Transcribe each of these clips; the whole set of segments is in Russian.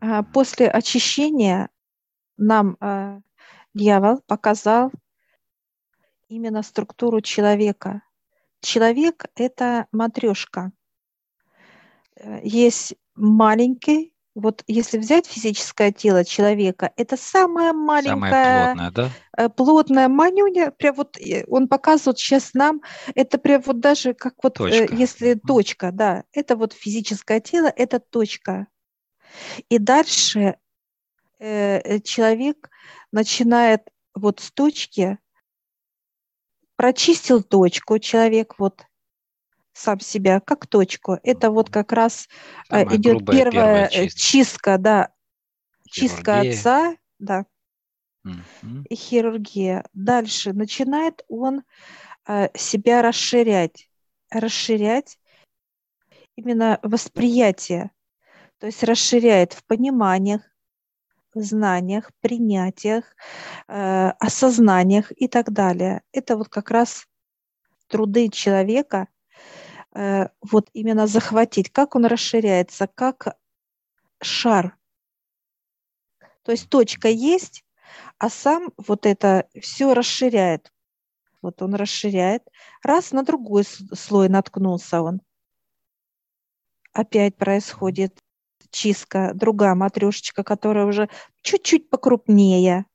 А, после очищения нам а, дьявол показал именно структуру человека. Человек – это матрешка. Э, есть маленький, вот если взять физическое тело человека, это самое маленькое, самое плотное, да? Э, плотное манюня, прям вот э, он показывает сейчас нам, это прям вот даже как вот, точка. если точка, да, это вот физическое тело, это точка. И дальше э, человек начинает вот с точки, прочистил точку, человек вот сам себя как точку. Это вот как раз э, Самая идет грубая, первая, первая чистка. чистка, да, чистка отца, да, и хирургия. Дальше начинает он э, себя расширять, расширять именно восприятие, то есть расширяет в пониманиях, знаниях, принятиях, э, осознаниях и так далее. Это вот как раз труды человека, э, вот именно захватить, как он расширяется, как шар. То есть точка есть, а сам вот это все расширяет. Вот он расширяет. Раз на другой слой наткнулся он. Опять происходит чистка, другая матрешечка, которая уже чуть-чуть покрупнее.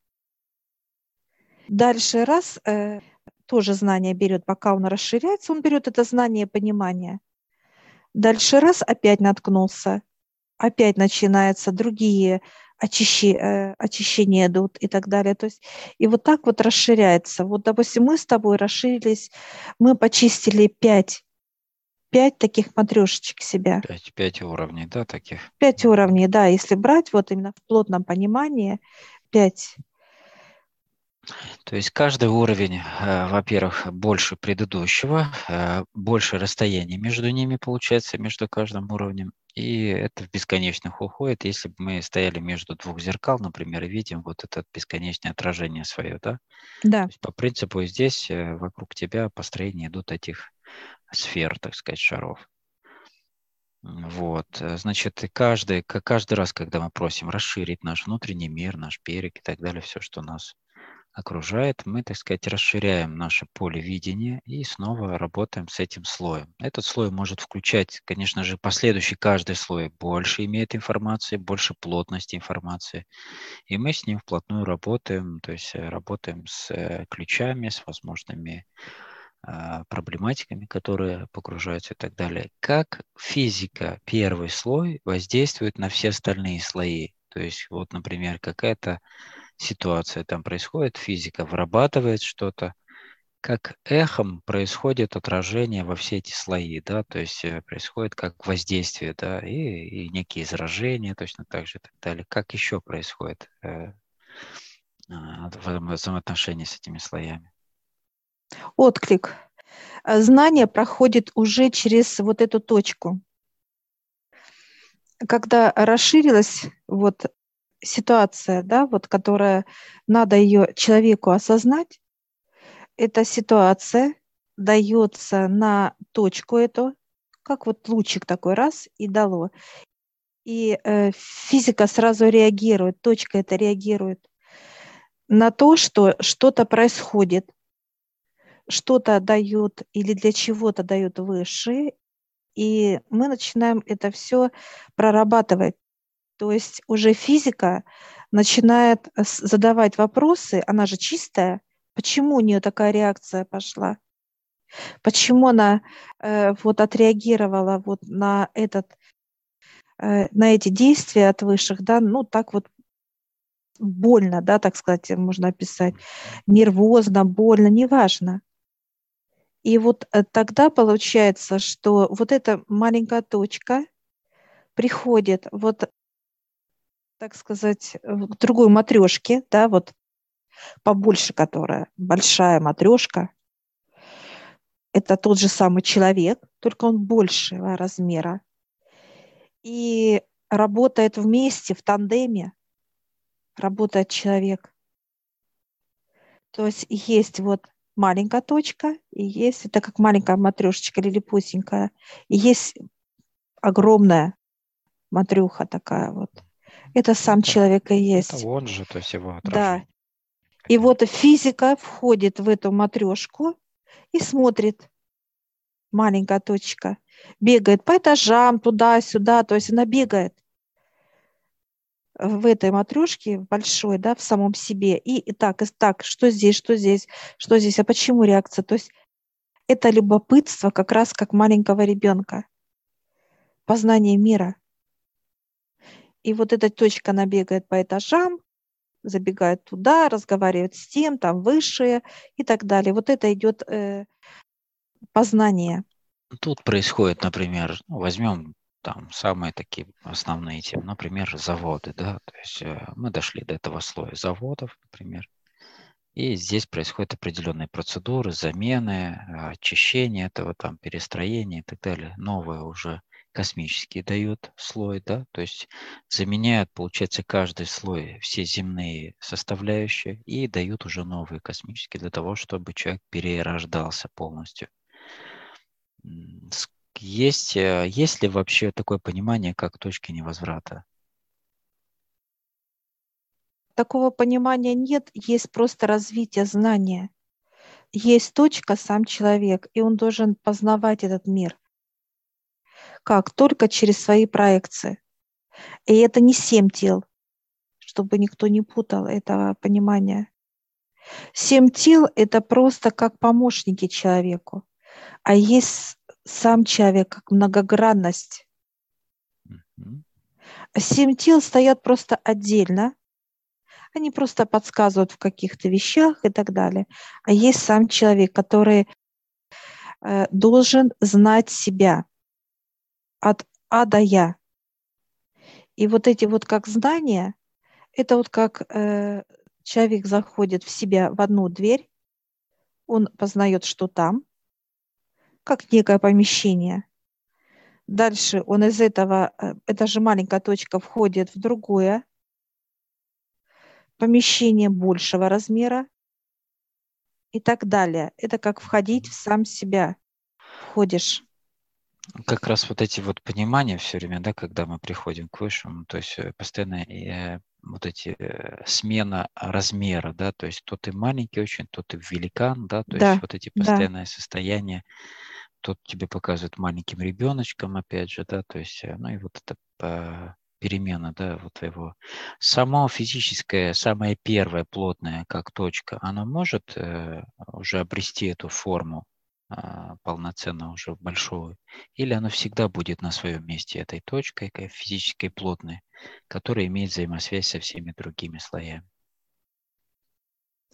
Дальше раз, э, тоже знание берет, пока он расширяется, он берет это знание, понимание. Дальше раз, опять наткнулся, опять начинаются другие очищи, э, очищения идут и так далее. То есть, и вот так вот расширяется. Вот, допустим, мы с тобой расширились, мы почистили пять пять таких матрешечек себя. Пять, пять уровней, да, таких? Пять уровней, да, если брать вот именно в плотном понимании, пять. То есть каждый уровень, э, во-первых, больше предыдущего, э, больше расстояния между ними получается, между каждым уровнем, и это в бесконечных уходит. Если бы мы стояли между двух зеркал, например, и видим вот это бесконечное отражение свое, да? Да. По принципу здесь э, вокруг тебя построения идут этих сфер, так сказать, шаров. Вот, э, значит, каждый, каждый раз, когда мы просим расширить наш внутренний мир, наш берег и так далее, все, что нас окружает, мы, так сказать, расширяем наше поле видения и снова работаем с этим слоем. Этот слой может включать, конечно же, последующий каждый слой больше имеет информации, больше плотности информации, и мы с ним вплотную работаем, то есть э, работаем с э, ключами, с возможными проблематиками, которые погружаются и так далее. Как физика, первый слой, воздействует на все остальные слои. То есть вот, например, какая-то ситуация там происходит, физика вырабатывает что-то, как эхом происходит отражение во все эти слои, да, то есть э, происходит как воздействие, да, и, и некие изражения точно так же и так далее. Как еще происходит э, а, взаимоотношения с этими слоями? Отклик. Э, знание проходит уже через вот эту точку. Когда расширилась вот ситуация, да, вот которая надо ее человеку осознать, эта ситуация дается на точку эту, как вот лучик такой раз и дало. И э, физика сразу реагирует, точка это реагирует на то, что что-то происходит что-то дают или для чего-то дают выше, и мы начинаем это все прорабатывать. То есть уже физика начинает задавать вопросы, она же чистая, почему у нее такая реакция пошла, почему она э, вот отреагировала вот на этот э, на эти действия от высших, да, ну так вот больно, да, так сказать, можно описать, нервозно, больно, неважно. И вот э, тогда получается, что вот эта маленькая точка приходит вот, так сказать, к другой матрешке, да, вот побольше которая, большая матрешка, это тот же самый человек, только он большего размера. И работает вместе, в тандеме, работает человек. То есть есть вот маленькая точка, и есть, это как маленькая матрешечка или липусенькая, и есть огромная матрюха такая вот. Это сам это, человек и есть. Это он же, то есть его отражение. Да. И вот физика входит в эту матрешку и смотрит. Маленькая точка. Бегает по этажам, туда-сюда. То есть она бегает в этой матрешке большой, да, в самом себе. И, и так, и так, что здесь, что здесь, что здесь, а почему реакция? То есть это любопытство как раз как маленького ребенка. Познание мира. И вот эта точка, она бегает по этажам, забегает туда, разговаривает с тем, там высшее и так далее. Вот это идет э, познание. Тут происходит, например, возьмем там самые такие основные темы, например, заводы, да, то есть э, мы дошли до этого слоя заводов, например, и здесь происходят определенные процедуры, замены, очищение этого, там, перестроение и так далее. Новые уже космические дают слой, да, то есть заменяют, получается, каждый слой все земные составляющие и дают уже новые космические для того, чтобы человек перерождался полностью. Есть, э, есть ли вообще такое понимание, как точки невозврата? Такого понимания нет, есть просто развитие знания. Есть точка, сам человек, и он должен познавать этот мир. Как? Только через свои проекции. И это не семь тел, чтобы никто не путал этого понимания. Семь тел – это просто как помощники человеку. А есть сам человек как многогранность. Семь тел стоят просто отдельно. Они просто подсказывают в каких-то вещах и так далее. А есть сам человек, который э, должен знать себя от А до Я. И вот эти вот как знания, это вот как э, человек заходит в себя в одну дверь, он познает, что там, как некое помещение. Дальше он из этого, э, эта же маленькая точка входит в другое помещение большего размера и так далее. Это как входить в сам себя. Входишь. Как раз вот эти вот понимания все время, да, когда мы приходим к высшему, то есть э, постоянно э, вот эти э, смена размера, да, то есть то ты маленький очень, то ты великан, да, то да, есть вот эти постоянные да. состояния тут тебе показывают маленьким ребеночком, опять же, да, то есть, э, ну и вот это перемена, да, вот твоего. Само физическое, самое первое плотное, как точка, оно может э, уже обрести эту форму э, полноценно уже большую, или оно всегда будет на своем месте этой точкой, физической плотной, которая имеет взаимосвязь со всеми другими слоями.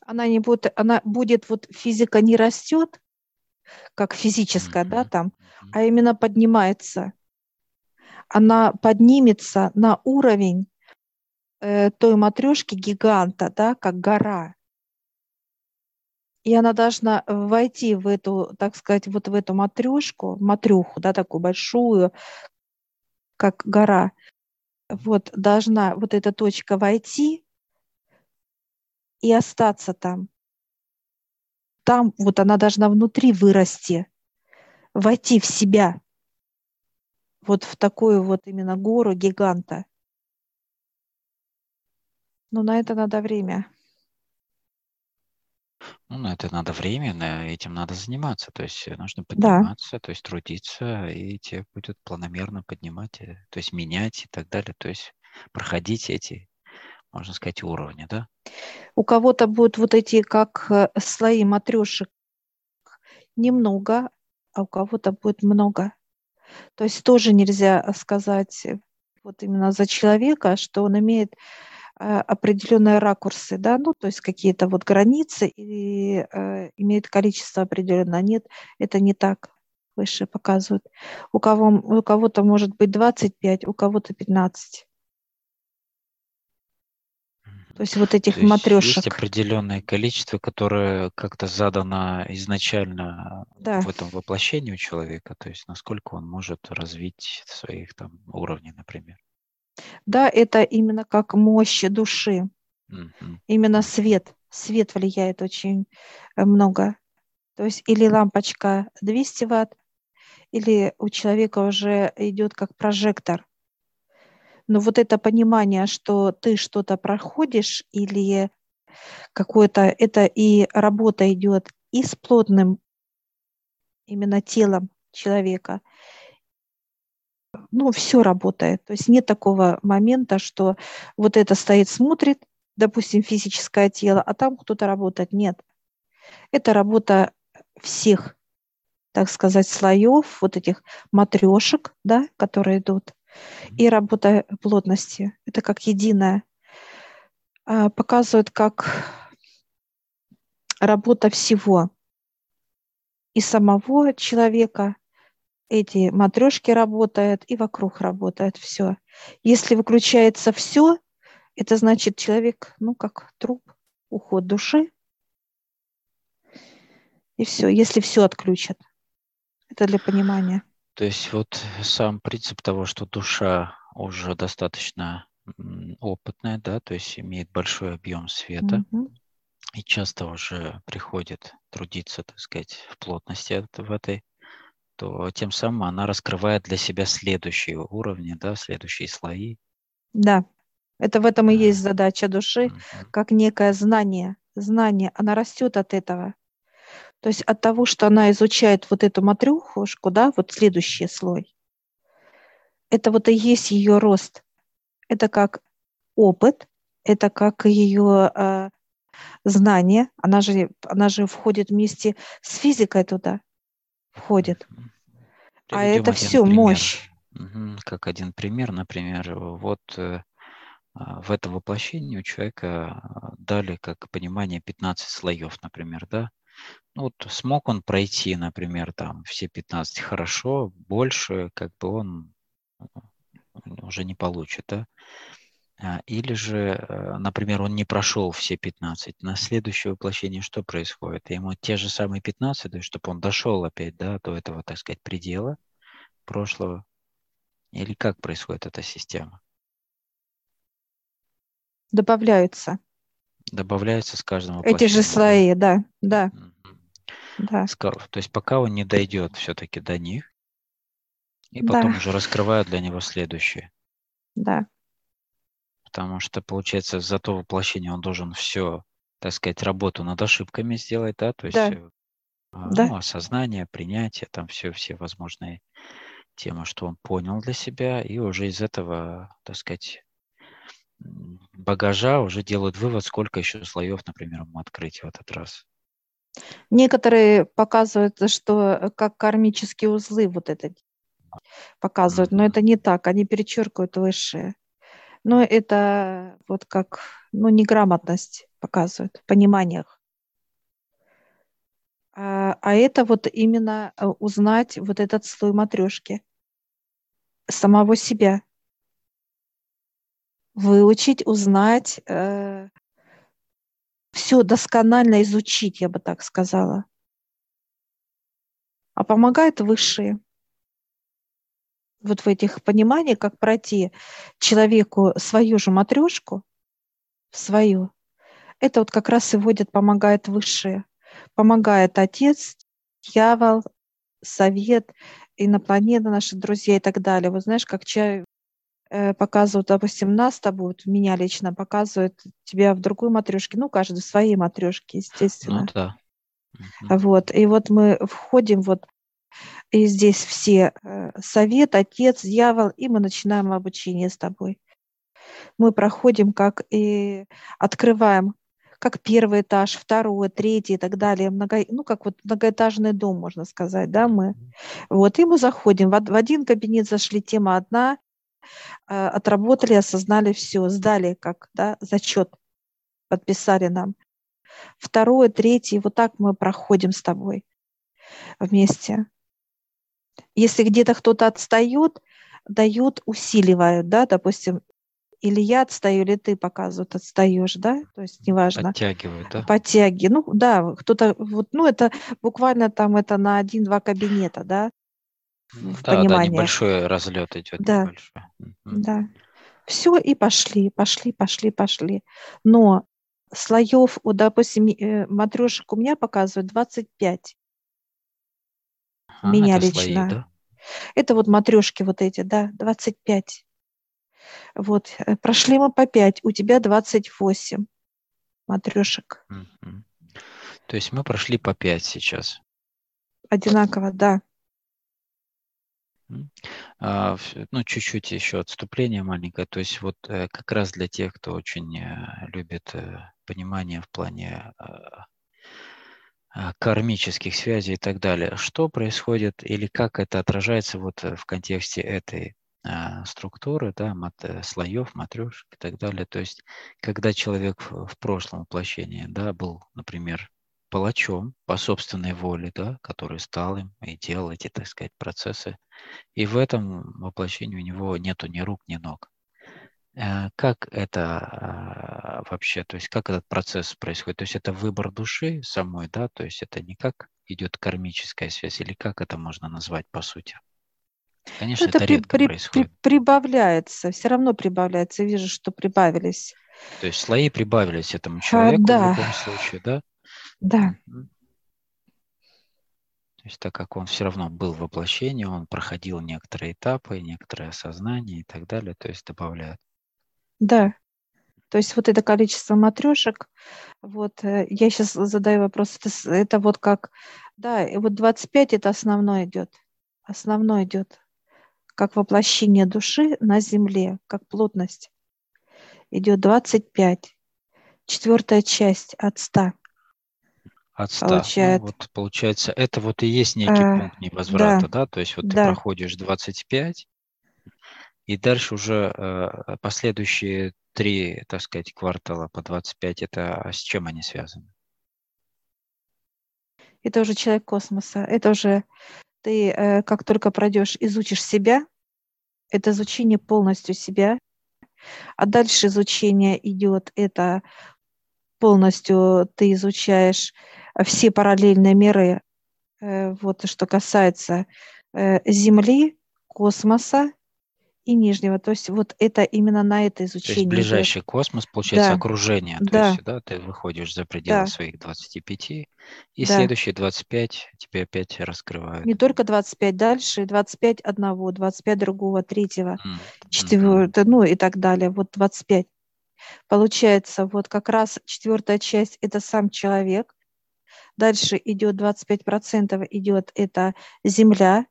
Она не будет, она будет, вот физика не растет, как физическая, mm-hmm. да, там, а именно поднимается. Она поднимется на уровень э, той матрешки гиганта, да, как гора. И она должна войти в эту, так сказать, вот в эту матрешку, матрюху, да, такую большую, как гора. Вот должна вот эта точка войти и остаться там там вот она должна внутри вырасти, войти в себя, вот в такую вот именно гору гиганта. Но на это надо время. Ну, на это надо время, на этим надо заниматься. То есть нужно подниматься, да. то есть трудиться, и тебе будет планомерно поднимать, э, то есть менять и так далее. То есть проходить эти можно сказать, уровня, да? У кого-то будут вот эти как э, слои матрешек немного, а у кого-то будет много. То есть тоже нельзя сказать э, вот именно за человека, что он имеет э, определенные ракурсы, да, ну, то есть какие-то вот границы и э, имеет количество определенное. Нет, это не так выше показывают. У, кого, у кого-то может быть 25, у кого-то 15. То есть вот этих матрешек. Есть определенное количество, которое как-то задано изначально да. в этом воплощении у человека, то есть насколько он может развить своих там уровней, например. Да, это именно как мощь души. Угу. Именно свет. Свет влияет очень э, много. То есть или лампочка 200 ватт, или у человека уже идет как прожектор Но вот это понимание, что ты что-то проходишь или какое-то, это и работа идет и с плотным именно телом человека, ну, все работает. То есть нет такого момента, что вот это стоит, смотрит, допустим, физическое тело, а там кто-то работает. Нет. Это работа всех, так сказать, слоев, вот этих матрешек, да, которые идут, и работа плотности. Это как единое. А, показывает, как работа всего и самого человека, эти матрешки работают, и вокруг работает все. Если выключается все, это значит человек, ну, как труп, уход души. И все, если все отключат. Это для понимания. То есть вот сам принцип того, что душа уже достаточно опытная, да, то есть имеет большой объем света, mm-hmm. и часто уже приходит трудиться, так сказать, в плотности в этой, то тем самым она раскрывает для себя следующие уровни, да, следующие слои. Да, это в этом и есть задача души, как некое знание. Знание, она растет от этого. То есть от того, что она изучает вот эту матрюхушку, да, вот следующий слой, это вот и есть ее рост. Это как опыт, это как ее э, знание. Она же, она же входит вместе с физикой туда, входит. А это все пример. мощь. Как один пример, например, вот э, а, в это воплощение у человека а, дали как понимание 15 слоев, например, да. Ну, вот смог он пройти, например, там все 15 хорошо, больше как бы он уже не получит, да. А, или же, э, например, он не прошел все 15. На следующее воплощение что происходит? Ему те же самые 15, то есть чтобы он дошел опять да, до этого, так сказать, предела прошлого. Или как происходит эта система? Добавляются. Добавляются с каждым. Эти же слои, да, да. Да. То есть пока он не дойдет все-таки до них, и потом да. уже раскрывают для него следующее. Да потому что, получается, за то воплощение он должен все, так сказать, работу над ошибками сделать, да, то есть да. Э, а, ну, да. осознание, принятие, там все, все возможные темы, что он понял для себя, и уже из этого, так сказать, багажа уже делают вывод, сколько еще слоев, например, ему открыть в этот раз. Некоторые показывают, что э, как кармические узлы вот это показывают, но это не так, они перечеркивают высшие. Но это вот как, ну, неграмотность показывает, пониманиях. А, а это вот именно э, узнать вот этот слой матрешки самого себя. Выучить, узнать, э, все досконально изучить, я бы так сказала. А помогает высшие вот в этих пониманиях, как пройти человеку свою же матрешку, свою, это вот как раз и вводит, помогает высшее. Помогает отец, дьявол, совет, инопланеты, наши друзья и так далее. Вот знаешь, как чай показывают, допустим, нас с тобой, вот меня лично показывают тебя в другой матрешке, ну, каждый в своей матрешке, естественно. Ну, да. Вот, и вот мы входим вот и здесь все э, совет, отец, дьявол, и мы начинаем обучение с тобой. Мы проходим как и открываем как первый этаж, второй, третий и так далее, много, ну, как вот многоэтажный дом, можно сказать, да, мы. Вот, и мы заходим, в, в один кабинет зашли, тема одна, э, отработали, осознали все, сдали как, да, зачет, подписали нам. Второй, третий, вот так мы проходим с тобой вместе. Если где-то кто-то отстает, дают, усиливают, да, допустим, или я отстаю, или ты показывают, отстаешь, да, то есть неважно. Подтягивают, да? Подтяги, ну да, кто-то, вот, ну это буквально там это на один-два кабинета, да, в да, понимании. да, небольшой разлет идет, да, небольшой. Да, все, и пошли, пошли, пошли, пошли. Но слоев, вот, допустим, э, матрешек у меня показывают 25 меня это лично. Слои, да? Это вот матрешки вот эти, да, 25. Вот, э, прошли мы по 5, у тебя 28 матрешек. То есть мы прошли по 5 сейчас. Одинаково, да. А, ну, чуть-чуть еще отступление маленькое. То есть вот э, как раз для тех, кто очень э, любит э, понимание в плане а, а, кармических связей и так далее. Что происходит или как это отражается вот в контексте этой структуры, да, мат, слоев, матрешек и так далее. То есть, когда человек в, в прошлом воплощении, да, был, например, палачом по собственной воле, да, который стал им и делал эти, так сказать, процессы, и в этом воплощении у него нету ни рук, ни ног. Э, Как это а, вообще, то есть как этот процесс происходит? То есть это выбор души самой, да, то есть это не как идет кармическая связь, или как это можно назвать по сути? Конечно, Ну, это это при- редко при- при- происходит. прибавляется, все равно прибавляется. Вижу, что прибавились. То есть слои прибавились этому А, человеку в да, любом случае, да? Да, Мгм. То есть так как он все равно был в воплощении, он проходил некоторые этапы, некоторое осознание и так далее, то есть добавляют. да. То есть вот это количество матрешек, вот э, я сейчас задаю вопрос, это, с- это вот как, да, и вот 25 это основной идет, основной идет, как воплощение души на земле, как плотность. Идет 25, четвертая часть от 100 От 100. получает. Ну, вот получается, это вот и есть некий Э, пункт невозврата, да, да? То есть вот ты да, проходишь 25, и дальше уже э, последующие три, так сказать, квартала по 25, это с чем они связаны? это уже человек космоса, это уже ты, э, как только пройдешь, изучишь себя, это изучение полностью себя, а дальше изучение идет, это полностью ты изучаешь все параллельные миры, э, вот что касается э, Земли, космоса и Нижнего. То есть вот это именно на это То есть изучение идет. ближайший космос, получается, Да, окружение. То да, есть, да, ты выходишь за пределы да, своих 25, и да. следующие 25 тебе опять Не раскрывают. только 25 дальше, 25 одного, 25 другого, третьего, мгм. четвертого, ну и так далее. Вот 25. Получается, вот как раз четвертая часть – это сам человек. Дальше идет 25% идет это Земля,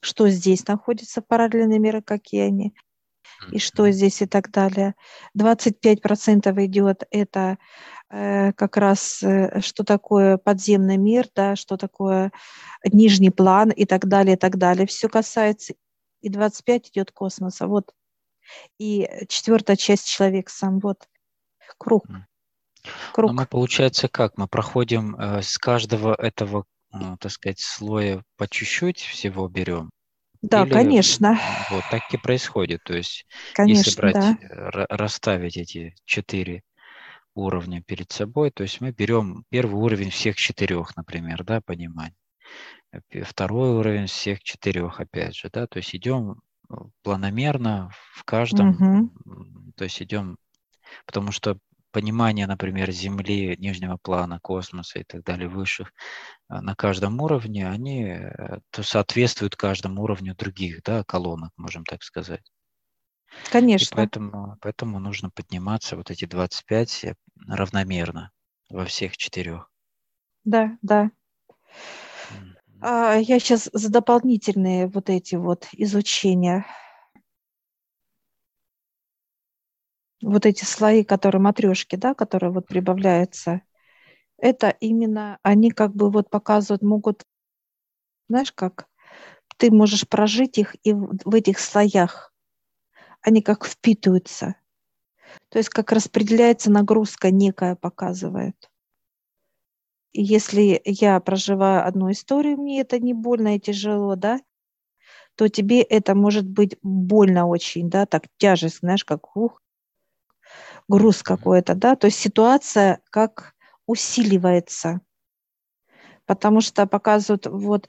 что здесь находится, параллельные миры, какие они, и что здесь и так далее. 25% идет это э, как раз э, что такое подземный мир, да, что такое нижний план и так далее, и так далее. Все касается. И 25 идет космоса. Вот. И четвертая часть человек сам. Вот. Круг. М. Но Круг. мы, получается, как? Мы проходим э, с каждого этого, э, так сказать, слоя по чуть-чуть всего берем? Да, Или конечно. вот так и происходит? То есть, если Конечно, брать, да. э, ра- расставить эти четыре уровня перед собой, то есть мы берем первый уровень всех четырех, например, да, понимания. Э, Второй уровень всех четырех, опять же, да, то есть идем э, планомерно в каждом, м, то есть идем, потому что понимание, например, Земли, нижнего плана, космоса и так далее, высших, а, на каждом уровне, они э, то соответствуют каждому уровню других, да, колонок, можем так сказать. И Конечно. поэтому, поэтому нужно подниматься вот эти 25 э, равномерно во всех четырех. Да, да. А, я сейчас за дополнительные вот эти вот изучения, вот эти слои, которые матрешки, да, которые вот прибавляются, это именно они как бы вот показывают, могут, знаешь, как ты можешь прожить их и в, этих слоях, они как впитываются. То есть как распределяется нагрузка некая показывает. И если я проживаю одну историю, мне это не больно и тяжело, да, то тебе это может быть больно очень, да, так тяжесть, знаешь, как ух, груз какой-то, да, то есть ситуация как усиливается, потому что показывают вот,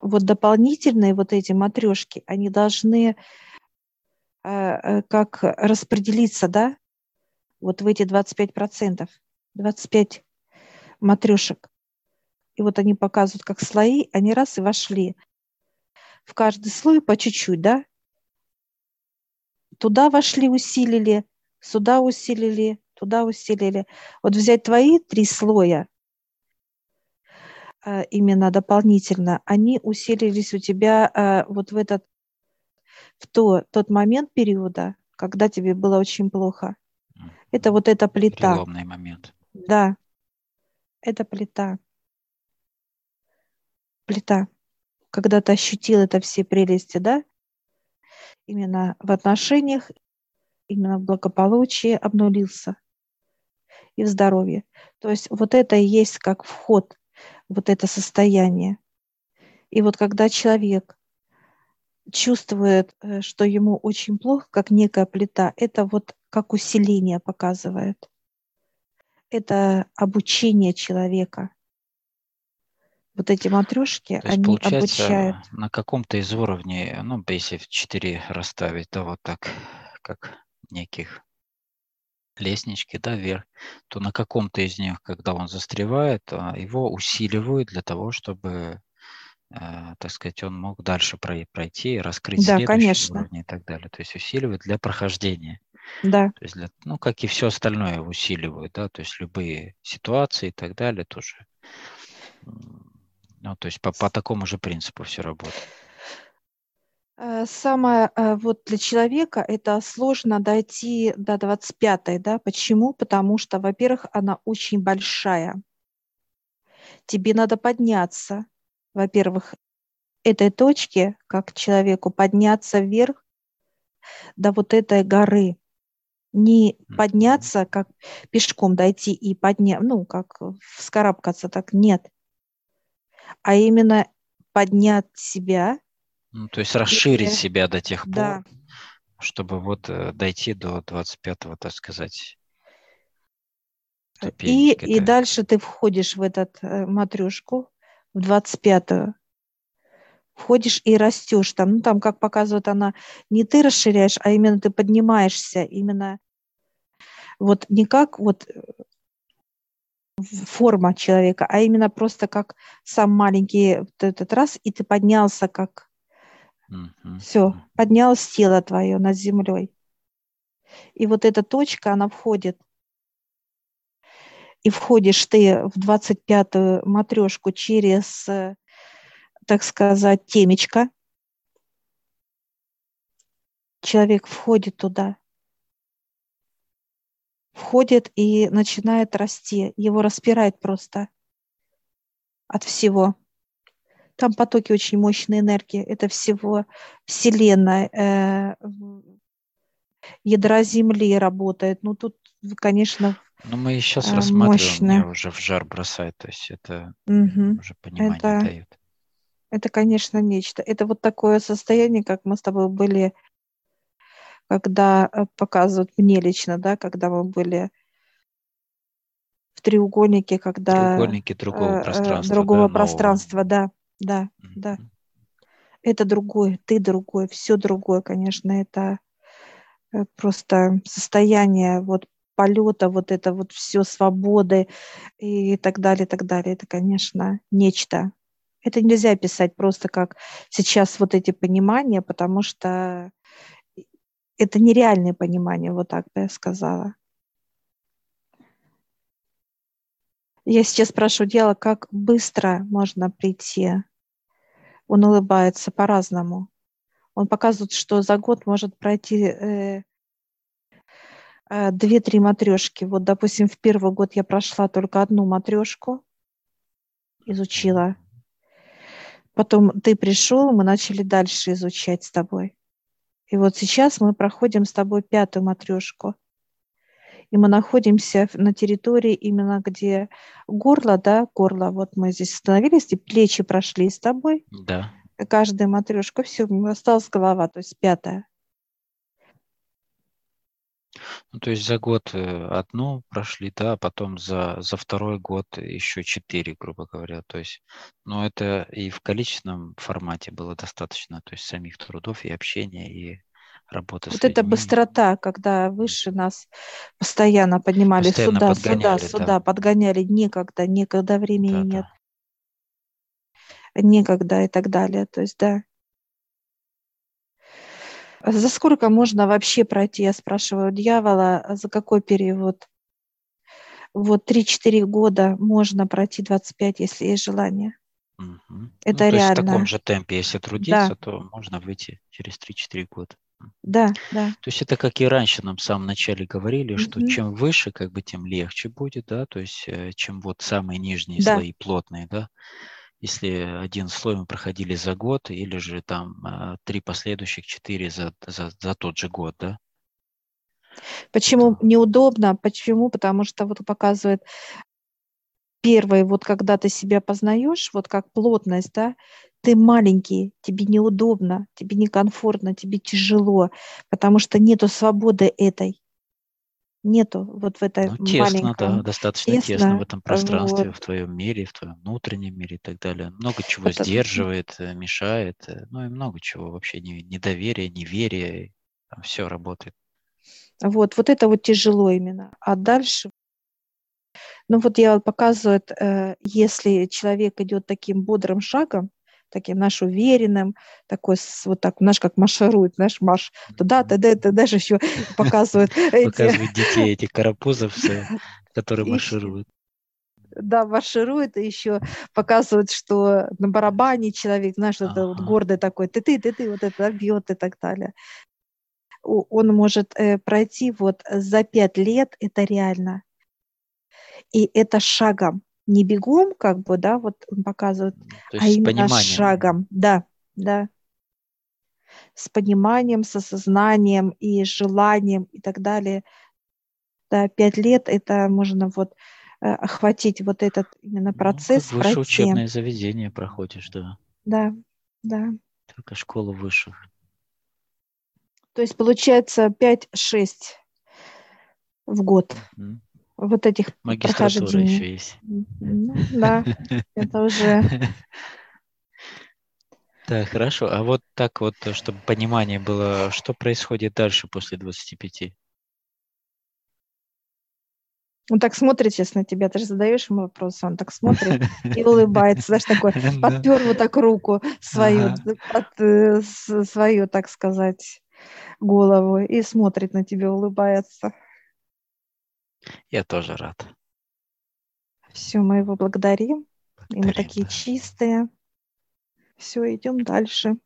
вот дополнительные вот эти матрешки, они должны э, э, как распределиться, да, вот в эти 25%, 25 матрешек. И вот они показывают как слои, они раз и вошли в каждый слой по чуть-чуть, да, туда вошли, усилили, сюда усилили, туда усилили. Вот взять твои три слоя, э, именно дополнительно, они усилились у тебя э, вот в этот, в то, тот момент периода, когда тебе было очень плохо. Это вот эта плита. Переломный момент. Да, это плита. Плита. Когда ты ощутил это все прелести, да? Именно в отношениях, именно в благополучии обнулился и в здоровье. То есть вот это и есть как вход, вот это состояние. И вот когда человек чувствует, э, что ему очень плохо, как некая плита, это вот как усиление показывает. Это обучение человека. Вот эти матрешки, То есть, они получается, обучают. на каком-то из уровней, ну, если в 4 расставить, да, вот так, как неких лестнички, да, вверх, то на каком-то из них, когда он застревает, а, его усиливают для того, чтобы, э, так сказать, он мог дальше пройти, раскрыть Да, следующий конечно. уровень и так далее. То есть усиливают для прохождения. Да, То есть для, ну, как и все остальное усиливают, да, то есть любые ситуации и так далее тоже. Ну, то есть по, по такому же принципу все работает. Э, Самое э, вот для человека это сложно дойти до 25-й, да? Почему? Потому что, во-первых, она очень большая. Тебе надо подняться, во-первых, этой точки, как человеку подняться вверх до вот этой горы. Не подняться, как пешком дойти и поднять, ну, как вскарабкаться, так нет. А именно поднять себя Ну, то есть расширить и себя до тех пор, да, чтобы вот э, дойти до 25-го, так сказать, и, ступенечки. и да. дальше ты входишь в этот э, матрешку, в 25-ю, входишь и растешь там. Ну, там, как показывает она, не ты расширяешь, а именно ты поднимаешься, именно вот не как вот э, форма человека, а именно просто как сам маленький вот этот раз, и ты поднялся как Все, поднялось тело твое над землей. И вот эта точка, она входит. И входишь ты в 25-ю матрешку через, так сказать, темечко. Человек входит туда, входит и начинает расти. Его распирает просто от всего. Там потоки очень мощной энергии. Это всего Вселенная. э, Ядра Земли работает. Ну, тут, конечно, Ну, мы сейчас э, рассматриваем, уже в жар бросает, то есть это Мгм. уже понимание Это, дает. это, конечно, нечто. Это вот такое состояние, как мы с тобой были, когда э, показывают мне лично, да, когда мы были в треугольнике, когда Треугольники другого пространства, другого да, нового. пространства, да, да, да. Это другое, ты другой, все другое, конечно, это э, просто состояние вот полета, вот это вот все свободы и так далее, так далее. Это, конечно, нечто. Это нельзя описать просто как сейчас вот эти понимания, потому что это нереальное понимание, вот так бы я сказала. Я сейчас спрашиваю Дьяла, как быстро можно прийти? Он улыбается по-разному. Он показывает, что за год может пройти э, э, две-три матрешки. Вот, допустим, в первый год я прошла только одну матрешку, изучила. Потом ты пришел, мы начали дальше изучать с тобой. И вот сейчас мы проходим с тобой пятую матрешку. И мы находимся на территории именно где горло, да, горло, вот мы здесь остановились, и плечи прошли с тобой, Да. каждая матрешка, все, осталась голова, то есть пятая. Ну, то есть за год э, одну прошли, да, а потом за, за второй год еще четыре, грубо говоря. То есть, ну, это и в количественном формате было достаточно, то есть самих трудов и общения, и работы Вот эта быстрота, когда выше нас постоянно поднимали Постоянно сюда, сюда, да. сюда, подгоняли, некогда, некогда времени Да, нет, да. некогда и так далее. То есть, да. За сколько можно вообще пройти, я спрашиваю у дьявола, за какой период? Вот 3-4 года можно пройти 25, если есть желание. Угу. Это ну, реально. То есть в таком же темпе, если трудиться, да. то можно выйти через 3-4 года. Да, да. То есть это как и раньше нам в самом начале говорили, что mm чем выше, как бы тем легче будет, да, то есть э, чем вот самые нижние да. слои плотные, да, если один слой мы проходили за год, или же там э, три последующих, четыре за, за, за тот же год, да? Почему неудобно? Почему? Потому что вот показывает первый, вот когда ты себя познаешь, вот как плотность, да, ты маленький, тебе неудобно, тебе некомфортно, тебе тяжело, потому что нету свободы этой. Нету вот в этой ну, тесно, маленьком. да, достаточно тесно, тесно в этом пространстве, вот. в твоем мире, в твоем внутреннем мире и так далее. Много чего Это... сдерживает, э, мешает, э, ну и много чего вообще, недоверие, неверие, там все работает. Вот, вот это вот тяжело именно. А дальше ну вот я показываю, э, если человек идет таким бодрым шагом, таким наш уверенным, такой вот так, наш как марширует, знаешь, марш туда, туда, туда, даже еще показывает. Показывает детей этих карапузов, которые маршируют. Да, марширует и еще показывает, что на барабане человек, знаешь, это вот гордый такой, ты ты ты ты вот это бьет и так далее. Он может э, пройти вот за пять лет, это реально. И это шагом не бегом, как бы, да, вот он показывает, а именно пониманием. шагом, да, да, с пониманием, с осознанием и желанием и так далее. Да, пять лет это можно вот э, охватить вот этот именно процесс. Ну, высшее учебное заведение проходишь, да. Да, да. Только школа высших. То есть получается 5-6 в год. Mm-hmm вот этих Магистратура еще есть. Ну, да, это уже... Да, хорошо. А вот так вот, чтобы понимание было, что происходит дальше после 25? Он так смотрит сейчас на тебя, ты же задаешь ему вопрос, он так смотрит и улыбается, знаешь, такой, подпер вот так руку свою, э, свою, так сказать, голову и смотрит на тебя, улыбается. Я тоже рад. Все, мы его благодарим. благодарим и мы такие да. чистые. Все, идем дальше.